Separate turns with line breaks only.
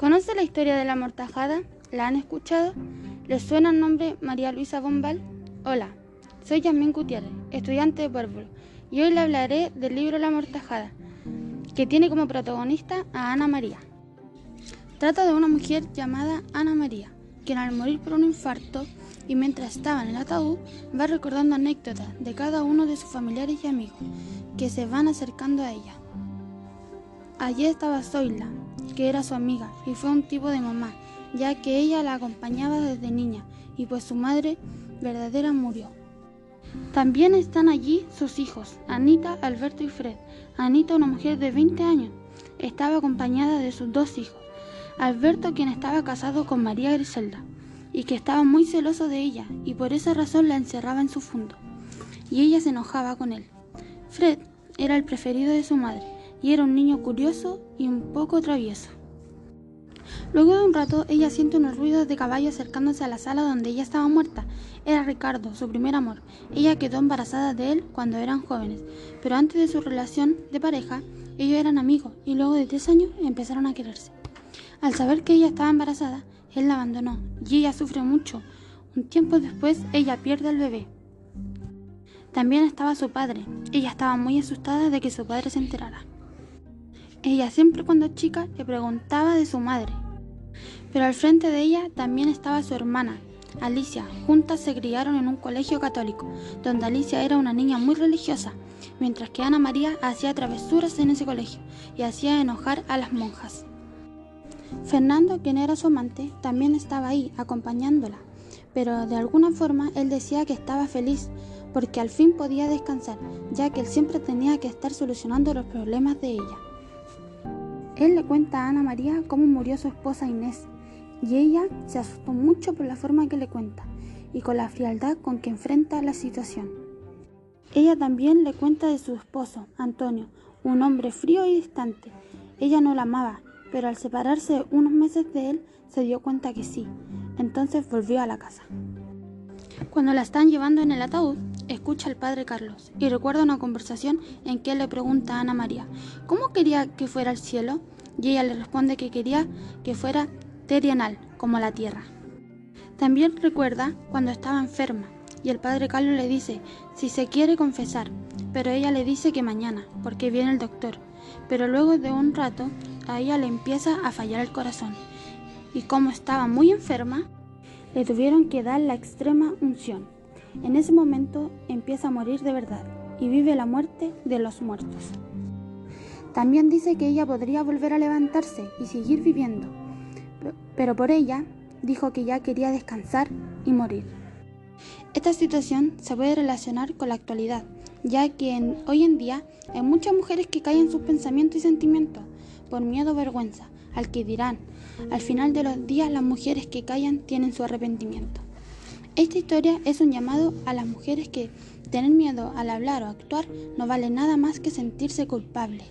¿Conoce la historia de la mortajada? ¿La han escuchado? ¿Les suena el nombre María Luisa Bombal? Hola, soy Yasmín Gutiérrez, estudiante de Pueblo, y hoy le hablaré del libro La mortajada, que tiene como protagonista a Ana María. Trata de una mujer llamada Ana María, quien al morir por un infarto y mientras estaba en el ataúd va recordando anécdotas de cada uno de sus familiares y amigos que se van acercando a ella. Allí estaba Zoila, que era su amiga y fue un tipo de mamá, ya que ella la acompañaba desde niña y pues su madre verdadera murió. También están allí sus hijos, Anita, Alberto y Fred. Anita, una mujer de 20 años, estaba acompañada de sus dos hijos. Alberto, quien estaba casado con María Griselda, y que estaba muy celoso de ella, y por esa razón la encerraba en su fondo, y ella se enojaba con él. Fred era el preferido de su madre, y era un niño curioso y un poco travieso. Luego de un rato, ella siente unos ruidos de caballo acercándose a la sala donde ella estaba muerta. Era Ricardo, su primer amor. Ella quedó embarazada de él cuando eran jóvenes, pero antes de su relación de pareja, ellos eran amigos y luego de tres años empezaron a quererse. Al saber que ella estaba embarazada, él la abandonó y ella sufre mucho. Un tiempo después, ella pierde al bebé. También estaba su padre. Ella estaba muy asustada de que su padre se enterara. Ella siempre cuando chica le preguntaba de su madre. Pero al frente de ella también estaba su hermana, Alicia. Juntas se criaron en un colegio católico, donde Alicia era una niña muy religiosa, mientras que Ana María hacía travesuras en ese colegio y hacía enojar a las monjas. Fernando, quien era su amante, también estaba ahí, acompañándola, pero de alguna forma él decía que estaba feliz porque al fin podía descansar, ya que él siempre tenía que estar solucionando los problemas de ella. Él le cuenta a Ana María cómo murió su esposa Inés, y ella se asustó mucho por la forma que le cuenta y con la frialdad con que enfrenta la situación. Ella también le cuenta de su esposo, Antonio, un hombre frío y distante. Ella no la amaba, pero al separarse unos meses de él se dio cuenta que sí. Entonces volvió a la casa. Cuando la están llevando en el ataúd, escucha al padre Carlos y recuerda una conversación en que él le pregunta a Ana María, ¿cómo quería que fuera el cielo? Y ella le responde que quería que fuera terianal, como la tierra. También recuerda cuando estaba enferma y el padre Carlos le dice si se quiere confesar, pero ella le dice que mañana, porque viene el doctor. Pero luego de un rato, a ella le empieza a fallar el corazón. Y como estaba muy enferma, le tuvieron que dar la extrema unción. En ese momento empieza a morir de verdad y vive la muerte de los muertos. También dice que ella podría volver a levantarse y seguir viviendo, pero por ella dijo que ya quería descansar y morir. Esta situación se puede relacionar con la actualidad, ya que hoy en día hay muchas mujeres que caen en sus pensamientos y sentimientos por miedo o vergüenza, al que dirán, al final de los días las mujeres que callan tienen su arrepentimiento. Esta historia es un llamado a las mujeres que tener miedo al hablar o actuar no vale nada más que sentirse culpable.